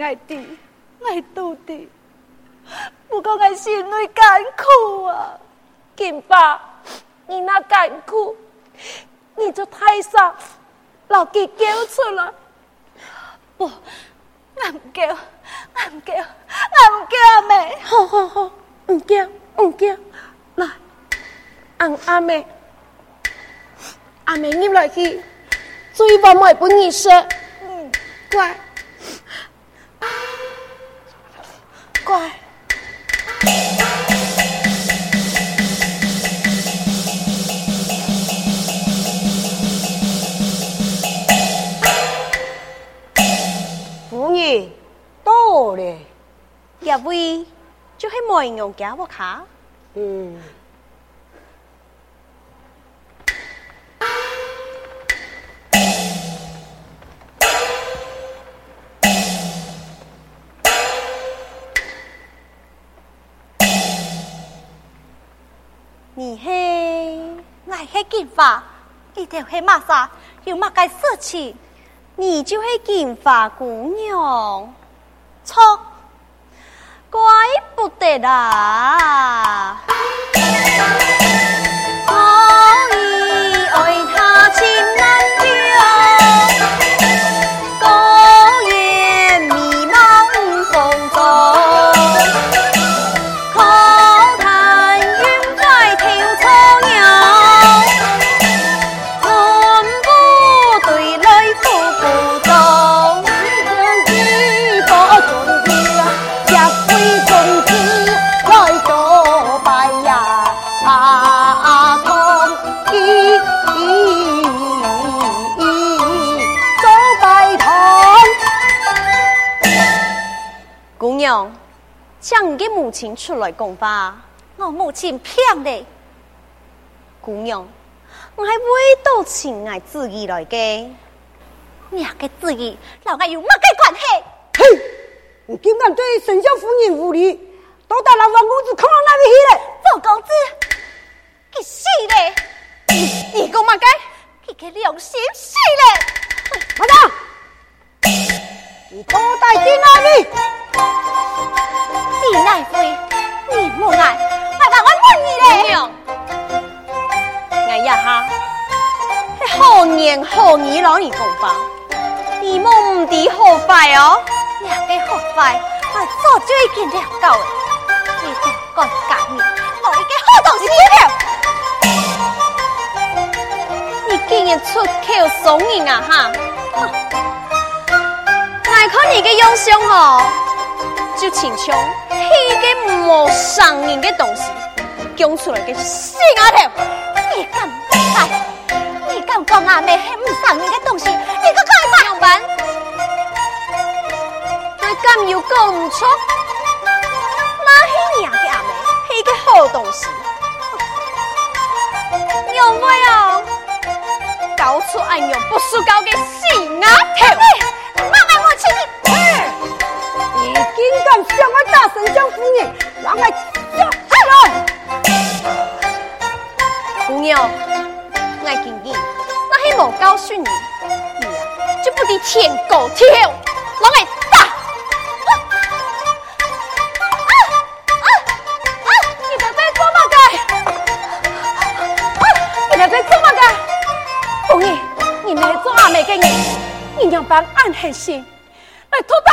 爱弟，爱徒弟，不过我心里艰苦啊！金爸，你那艰苦，你就太傻，老给叫出来。不，俺唔叫，俺唔叫，俺唔叫阿妹。好好好，唔叫，唔叫。来，俺阿妹，阿妹你来去，最把妹不你说。嗯，乖。乖，妇女到了，一位就是梅娘家我你嘿，我嘿金发，你条黑马纱，有马该色情，你就是金发姑娘，错，怪不得啦。亲出来讲话，我母亲骗的。姑娘，我系为到情爱自己来嘅，你个之意，老爱有乜个关系？嘿，你竟敢对丞相夫人无礼，都带了王公子看到哪里去了？王公子，佢死了！你你讲乜嘅？佢嘅良心死嘞！马上，你都带进哪里？李爱妃，你莫爱，快把我问你嘞！姑娘，哎呀哈，好年好年老你讲吧，你莫唔知好坏哦。两个好坏，我早就已经了解了，你定该改你，某一个好东西了。你竟然出口伤人啊哈！爱看你个样相哦，就亲像。迄个无上人的东西，讲出来个死丫头！你敢来？你敢讲阿妹系无上人的东西？你个快上班！那敢又讲唔出？那是娘的阿妹，系个好东西。娘妹哦，搞出俺娘不输高的死丫头！你竟敢向我大声叫苦！你，让我叫！姑娘，我今告你，那些没教训你，你就不得前狗跳，拢会打！啊啊啊！你在做？你在做么？娘，你做阿妹给你，你帮俺狠心来偷把。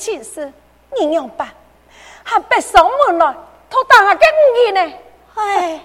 亲事，你样办？还别上门来，拖大下嘅五年呢？哎，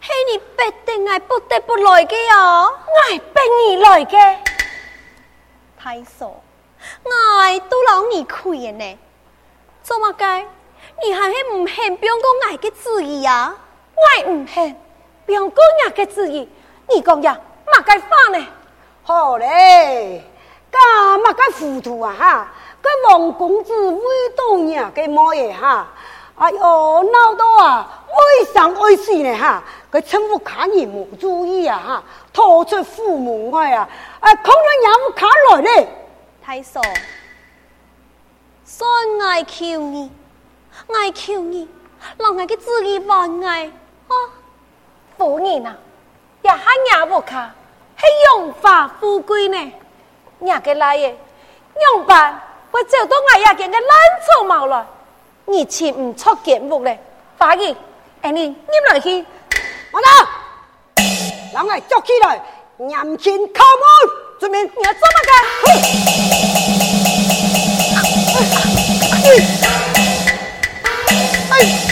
嘿你必定爱不得不来的哦！我系逼你来的，太傻，我都老你亏嘅呢。做么该？你还是唔肯表个爱的主意呀？我唔肯表个爱的主意，你讲呀，嘛该放呢？好嘞，干嘛该糊涂啊哈！个王公子为到娘个么嘢哈？哎呦，闹到啊，为生为死呢哈！个趁妇看人没注意啊哈，拖出父母外啊！啊，可能也不看来呢。太傻，算爱求你，爱求你，让我个自己忘爱啊！夫人啊，也还也不看。是荣华富贵呢？伢个来耶，样办会走到我呀见个烂草毛了，你请唔出见目嘞？法医，哎你你来去，我呢，让我捉起来，严刑拷问，准备你要做乜个？哎。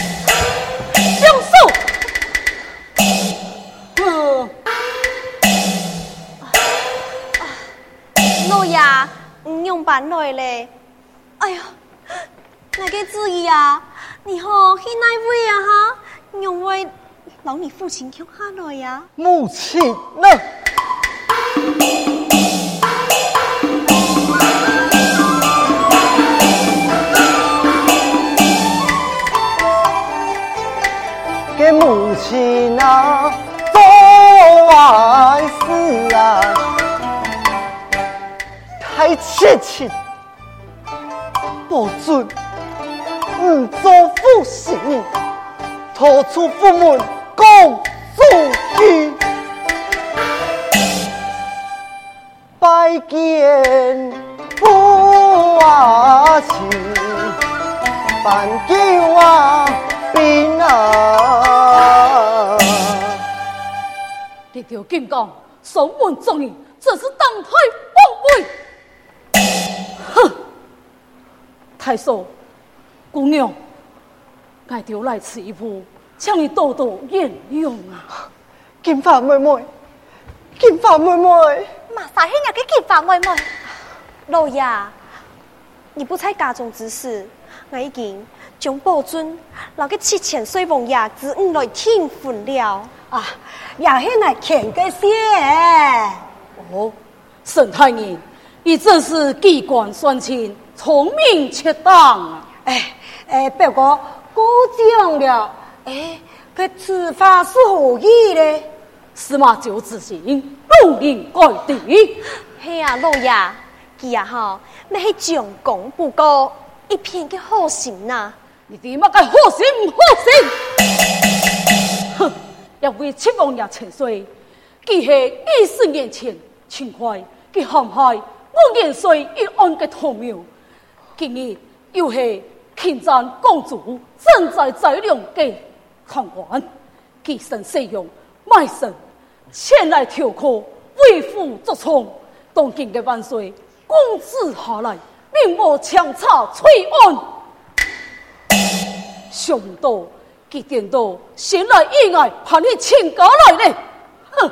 用板来嘞！哎呀，那个旨意啊，你好，是哪位啊哈？用为老你父亲叫哈来呀？母亲呢？给母亲啊，切切，保准唔做负心，逃出府门共出去，拜见父啊亲，办酒啊槟啊，这条金刚守门众人，这是当太王位。太守，姑娘，爱丢来此一步，请你多多原谅啊！金发妹妹，金发妹妹，马啥兄啊？个金发妹妹，老爷，你不猜家中之事，我已经将宝尊留给七千岁王爷子五来听分了啊！也是来欠个谢哦，沈太医。你真是机关算尽，聪明恰当。哎哎，不过过奖了。哎，这此法是何意呢？司马旧之行，不应该的。嘿呀，老爷，记呀哈，那是将功补过，一片的好心呐。你点么个好心唔好心？哼，要为七王爷沉睡，记下二十年前情怀，记陷害。我年岁一安的图庙，今日又是庆赞公主正在宰良的堂官，寄生使用卖身前来调课，为父作错，当今的万岁，公子下来，并无强插崔安，想不到佢点到先来意外，把你请过来呢。哼，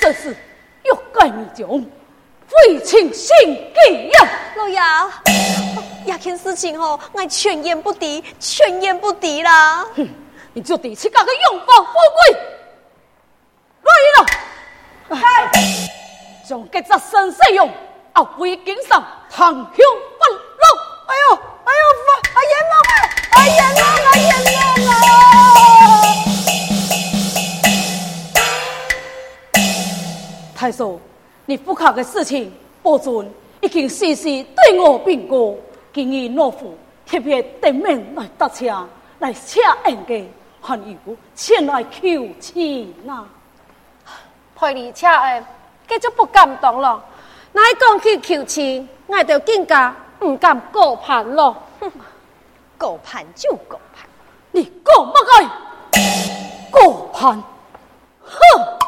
这是欲盖弥彰，非情心机呀！老爷，这件事情哦，我全言不敌，全言不敌啦。哼，你就第七搞个荣华富贵，来了。哎，将这只神使用，啊，为经上堂兄不落。哎呦，哎呦，发，哎阎王啊，哎阎王哎，阎王啊！太叔，你不考的事情，保准已经时时对我禀过，今日懦夫特别登门来搭车，来请恩给，还有前来求亲呐。陪你车恩，这就不感动了。乃讲去求亲，我就更加不敢高攀了。哼，高攀就高攀，你高不该？高攀，哼！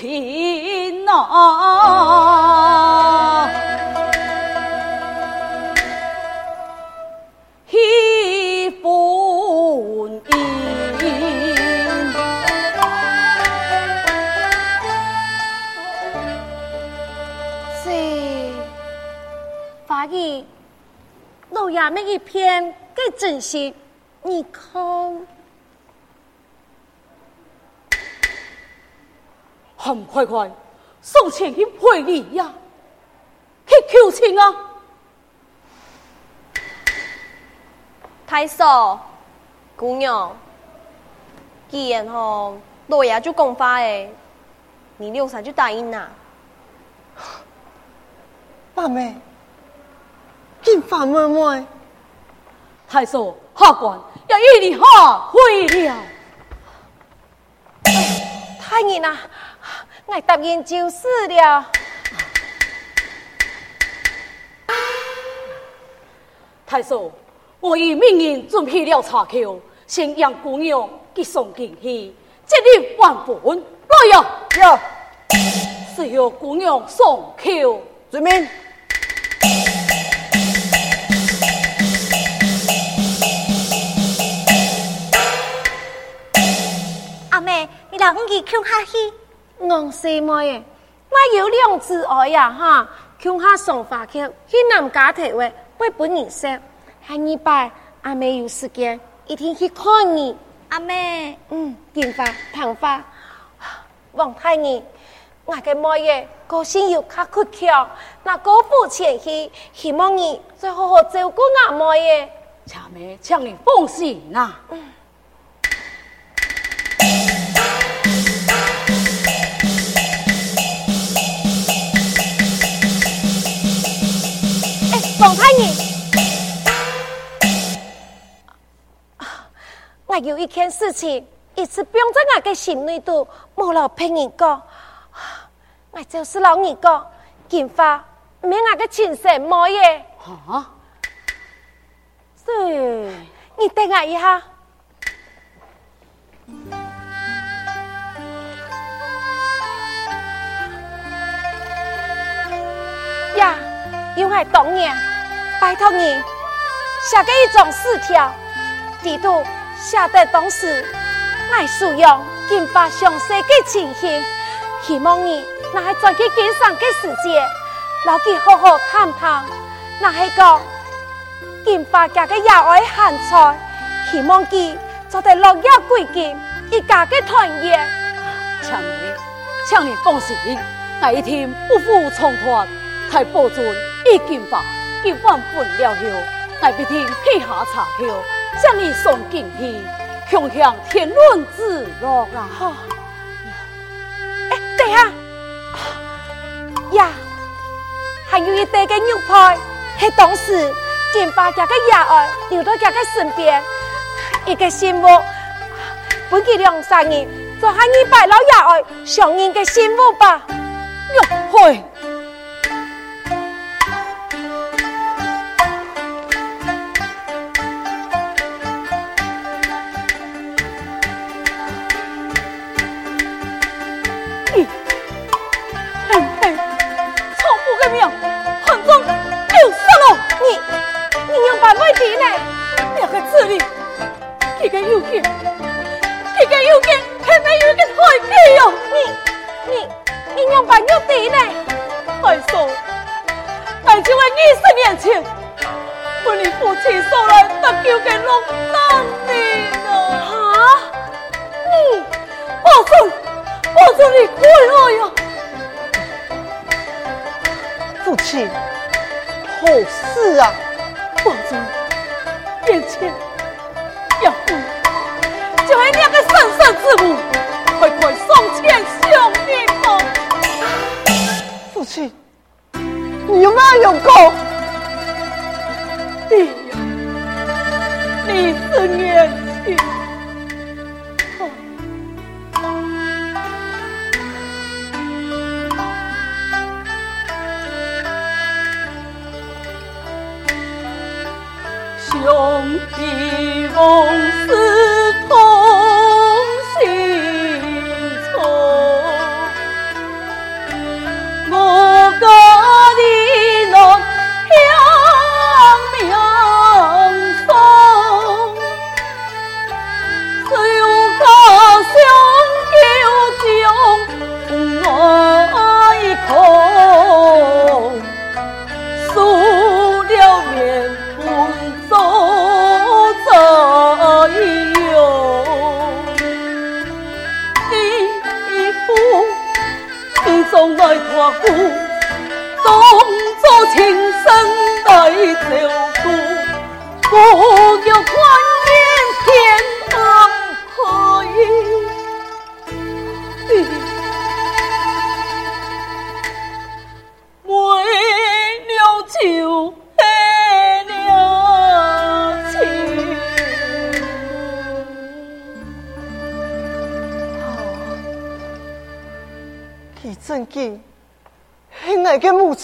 可终生云。你看，很快快送钱去赔礼呀，去求亲啊！太守，姑娘，既然吼老爷就讲法诶，你六三就答应呐？爸妹，金发妹妹。太守，下官要与你下会了。太爷呐，我答应就是了。太守，我已命人准备了茶裘，先让姑娘给送进去，这里还本来呀，呀，是由姑娘送裘，遵命。让我去看下去，我是妹，我有两只爱呀哈，看下送花去，去南家头位，会本人说，下礼拜阿妹有时间，一定去看你。阿妹，嗯，金发、长发，王太爷，我嘅妹耶个性又较倔强，那过府前去，希望你再好好照顾阿妹嘅。cha 妹，请你放心呐。嗯王太爷，我有一件事情一直不用在我的心里度，莫老骗人讲，我就是老二讲，金发免我个亲生母爷。啊？是，你等我一下。因为当年拜托你写个一种字条，地图写得当时爱使用金发详细的情形，希望你那还再去经商的时节，老去好好谈谈。那还讲金发家的也爱咸菜，希望佢做得落叶归根，一家的团圆。请你，请你放心，我一定不负重托。太保准已经发，今晚分了后，我必定去下茶桥，将你送进去，共享天伦之乐啦！好，哎，对啊，呀，还有一袋个牛排，是当时金发家的爷儿留到家的身边，一个信物，本给两三年，就喊你拜老爷儿上人的信物吧，牛排。两个子女，这个有个，这个有个，还没有个好结哟。你你你娘把玉弟呢？快说，俺就为二十年前，我的父亲送来得救的龙当你呢。哈，我说我说你快乐哟，父亲。好事啊，王总。眼前要不就来两个生身之母快快送前向爹吧。父亲你有没有有空李思念 ती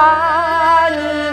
I.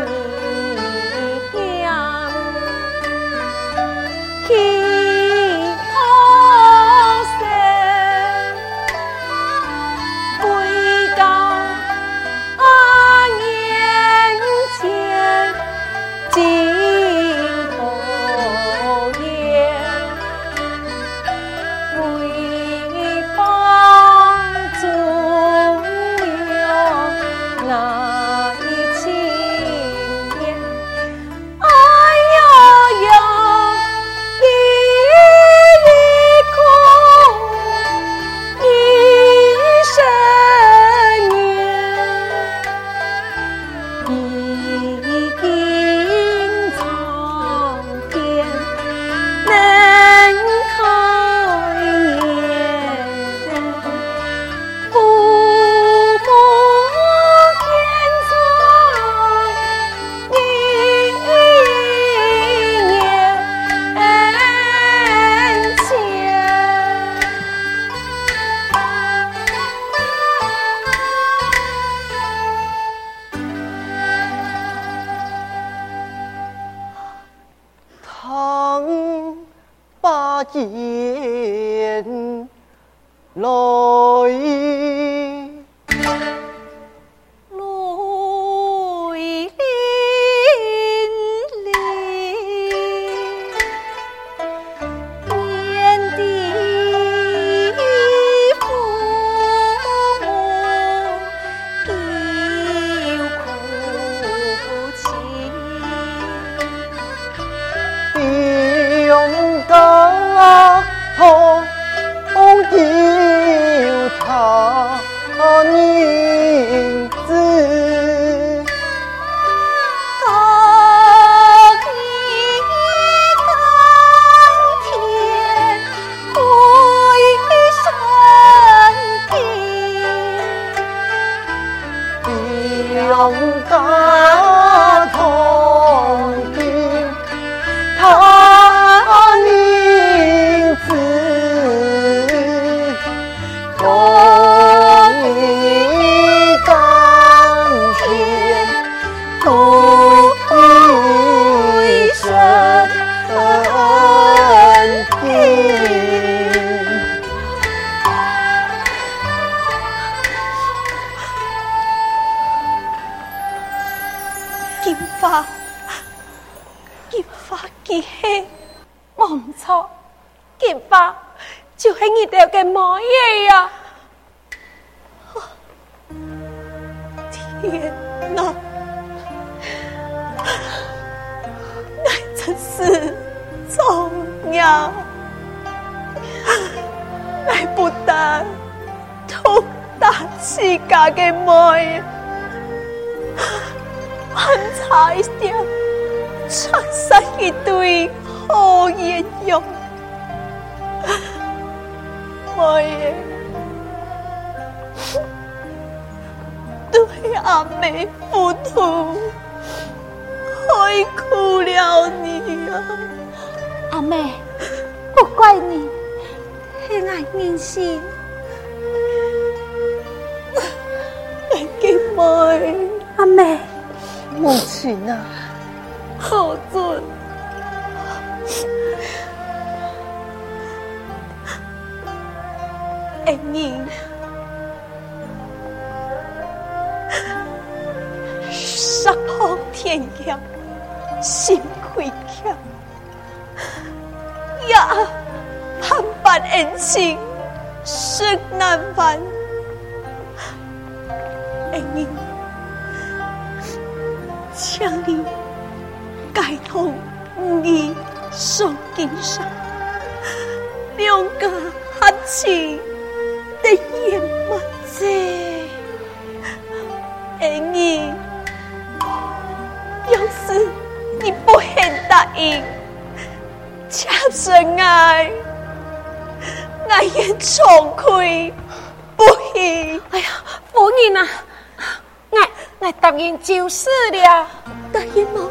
自家的妹，俺才想拆散一对好鸳鸯，妹，对阿妹不妥，害苦了你啊！阿妹，不怪你，黑暗人心。妹，阿妹，母亲啊，好尊，恩人，杀破天桥，心开窍，呀，盼盼恩情，生难烦。爱你，请你解脱你受今生两个合情的夜幕子，爱你，要是你不肯答应，恰生爱。我愿重开不喜。哎呀，夫人呐！来答应就是了。答应吗？